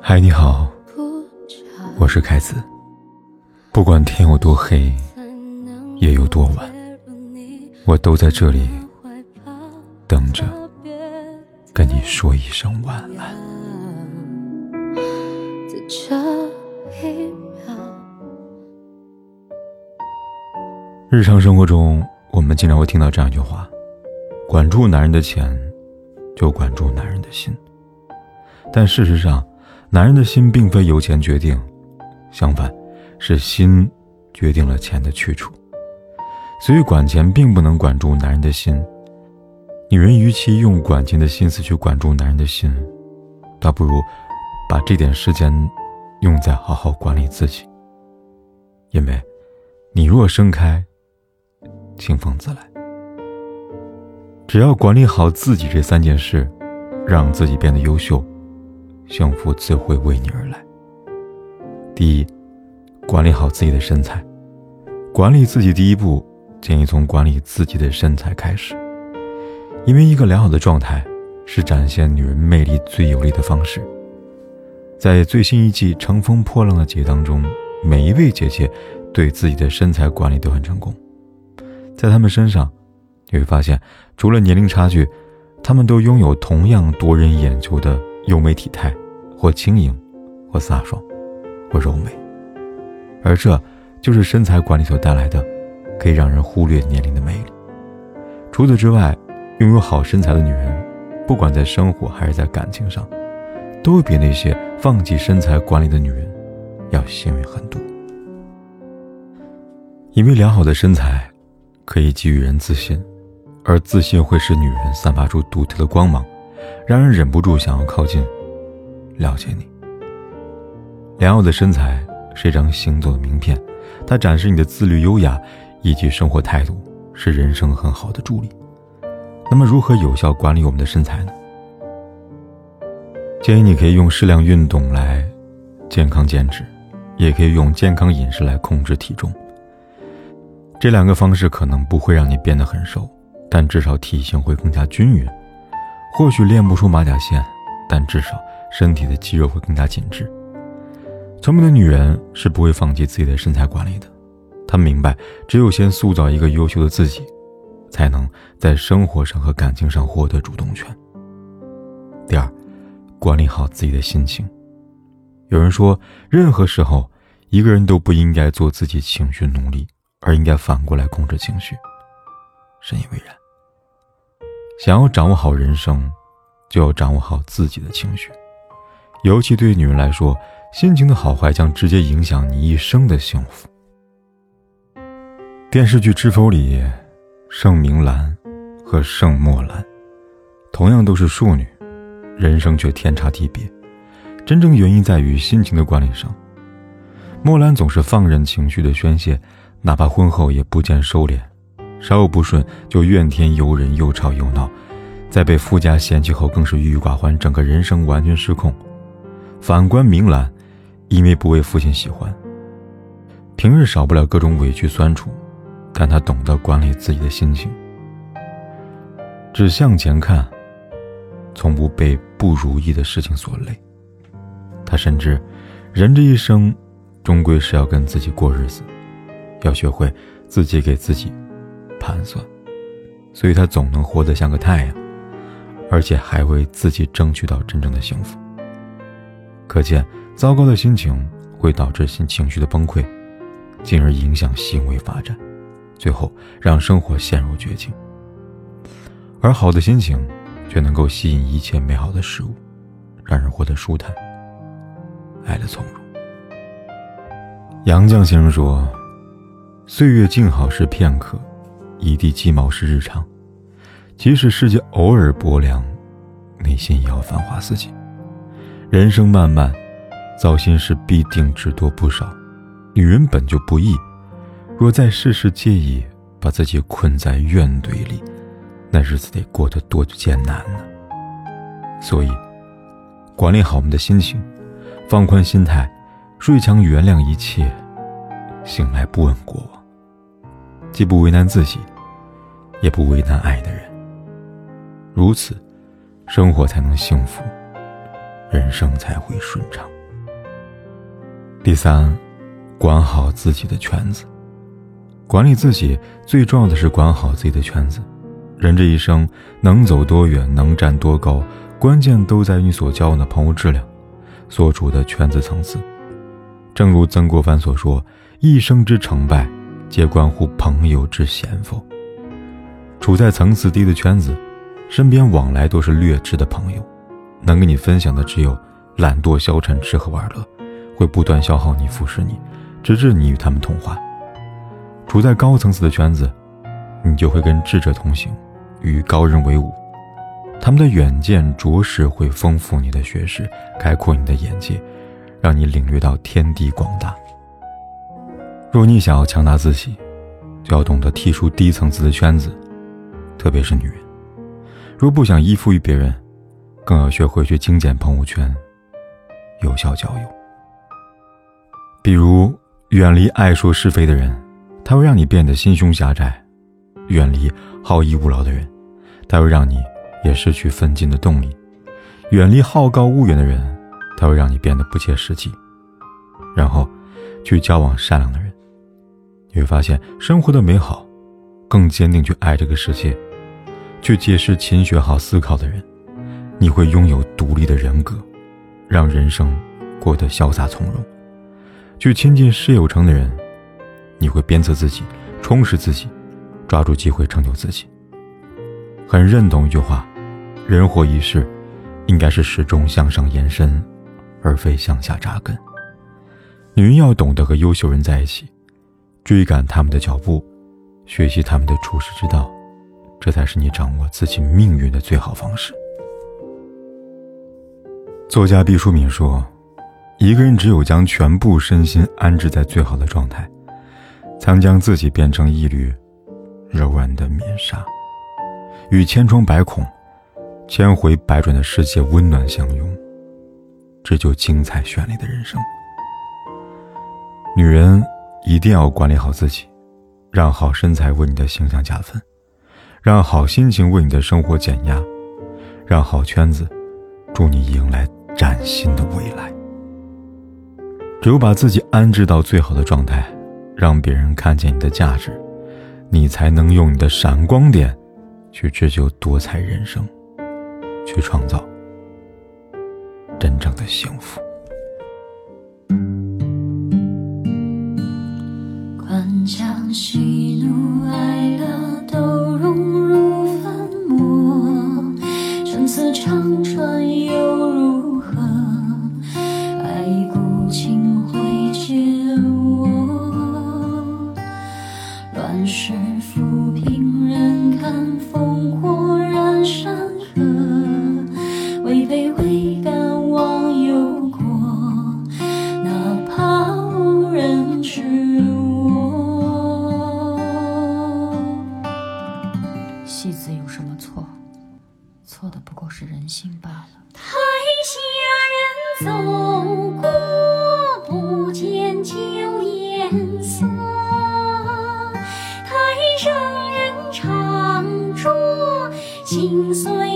嗨，你好，我是凯子。不管天有多黑，夜有多晚，我都在这里等着跟你说一声晚安。日常生活中，我们经常会听到这样一句话：“管住男人的钱，就管住男人的心。”但事实上，男人的心并非由钱决定，相反，是心决定了钱的去处。所以，管钱并不能管住男人的心。女人与其用管钱的心思去管住男人的心，倒不如把这点时间用在好好管理自己。因为，你若盛开。清风自来。只要管理好自己这三件事，让自己变得优秀，幸福自会为你而来。第一，管理好自己的身材。管理自己第一步，建议从管理自己的身材开始。因为一个良好的状态，是展现女人魅力最有力的方式。在最新一季《乘风破浪的姐姐》当中，每一位姐姐对自己的身材管理都很成功。在她们身上，你会发现，除了年龄差距，他们都拥有同样夺人眼球的优美体态，或轻盈，或飒爽，或柔美。而这就是身材管理所带来的，可以让人忽略年龄的魅力。除此之外，拥有好身材的女人，不管在生活还是在感情上，都会比那些放弃身材管理的女人要幸运很多。因为良好的身材。可以给予人自信，而自信会使女人散发出独特的光芒，让人忍不住想要靠近、了解你。良好的身材是一张行走的名片，它展示你的自律、优雅以及生活态度，是人生很好的助力。那么，如何有效管理我们的身材呢？建议你可以用适量运动来健康减脂，也可以用健康饮食来控制体重。这两个方式可能不会让你变得很瘦，但至少体型会更加均匀。或许练不出马甲线，但至少身体的肌肉会更加紧致。聪明的女人是不会放弃自己的身材管理的，她明白，只有先塑造一个优秀的自己，才能在生活上和感情上获得主动权。第二，管理好自己的心情。有人说，任何时候，一个人都不应该做自己情绪奴隶。而应该反过来控制情绪，深以为然。想要掌握好人生，就要掌握好自己的情绪。尤其对于女人来说，心情的好坏将直接影响你一生的幸福。电视剧《知否》里，盛明兰和盛墨兰同样都是庶女，人生却天差地别。真正原因在于心情的管理上。墨兰总是放任情绪的宣泄。哪怕婚后也不见收敛，稍有不顺就怨天尤人，又吵又闹，在被夫家嫌弃后更是郁郁寡欢，整个人生完全失控。反观明兰，因为不为父亲喜欢，平日少不了各种委屈酸楚，但她懂得管理自己的心情，只向前看，从不被不如意的事情所累。她深知，人这一生，终归是要跟自己过日子。要学会自己给自己盘算，所以他总能活得像个太阳，而且还为自己争取到真正的幸福。可见，糟糕的心情会导致心情绪的崩溃，进而影响行为发展，最后让生活陷入绝境。而好的心情却能够吸引一切美好的事物，让人活得舒坦，爱的从容。杨绛先生说。岁月静好是片刻，一地鸡毛是日常。即使世界偶尔薄凉，内心也要繁华似锦。人生漫漫，糟心事必定只多不少。女人本就不易，若在事事介意，把自己困在怨怼里，那日子得过得多艰难呢。所以，管理好我们的心情，放宽心态，睡强原谅一切，醒来不问过往。既不为难自己，也不为难爱的人。如此，生活才能幸福，人生才会顺畅。第三，管好自己的圈子。管理自己最重要的是管好自己的圈子。人这一生能走多远，能站多高，关键都在于你所交往的朋友质量，所处的圈子层次。正如曾国藩所说：“一生之成败，皆关乎朋友之贤否。”处在层次低的圈子，身边往来都是劣质的朋友，能跟你分享的只有懒惰、消沉、吃喝玩乐。会不断消耗你、腐蚀你，直至你与他们同化。处在高层次的圈子，你就会跟智者同行，与高人为伍。他们的远见着实会丰富你的学识，开阔你的眼界，让你领略到天地广大。若你想要强大自己，就要懂得剔除低层次的圈子，特别是女人。若不想依附于别人，更要学会去精简朋友圈，有效交友。比如，远离爱说是非的人，他会让你变得心胸狭窄；远离好逸恶劳的人，他会让你也失去奋进的动力；远离好高骛远的人，他会让你变得不切实际。然后，去交往善良的人，你会发现生活的美好，更坚定去爱这个世界；去结识勤学好思考的人，你会拥有独立的人格，让人生过得潇洒从容。去亲近事有成的人，你会鞭策自己，充实自己，抓住机会成就自己。很认同一句话：人活一世，应该是始终向上延伸，而非向下扎根。女人要懂得和优秀人在一起，追赶他们的脚步，学习他们的处世之道，这才是你掌握自己命运的最好方式。作家毕淑敏说。一个人只有将全部身心安置在最好的状态，才能将自己变成一缕柔软的面纱，与千疮百孔、千回百转的世界温暖相拥，这就精彩绚丽的人生。女人一定要管理好自己，让好身材为你的形象加分，让好心情为你的生活减压，让好圈子助你迎来崭新的未来。只有把自己安置到最好的状态，让别人看见你的价值，你才能用你的闪光点，去追求多彩人生，去创造真正的幸福。关将长川心碎。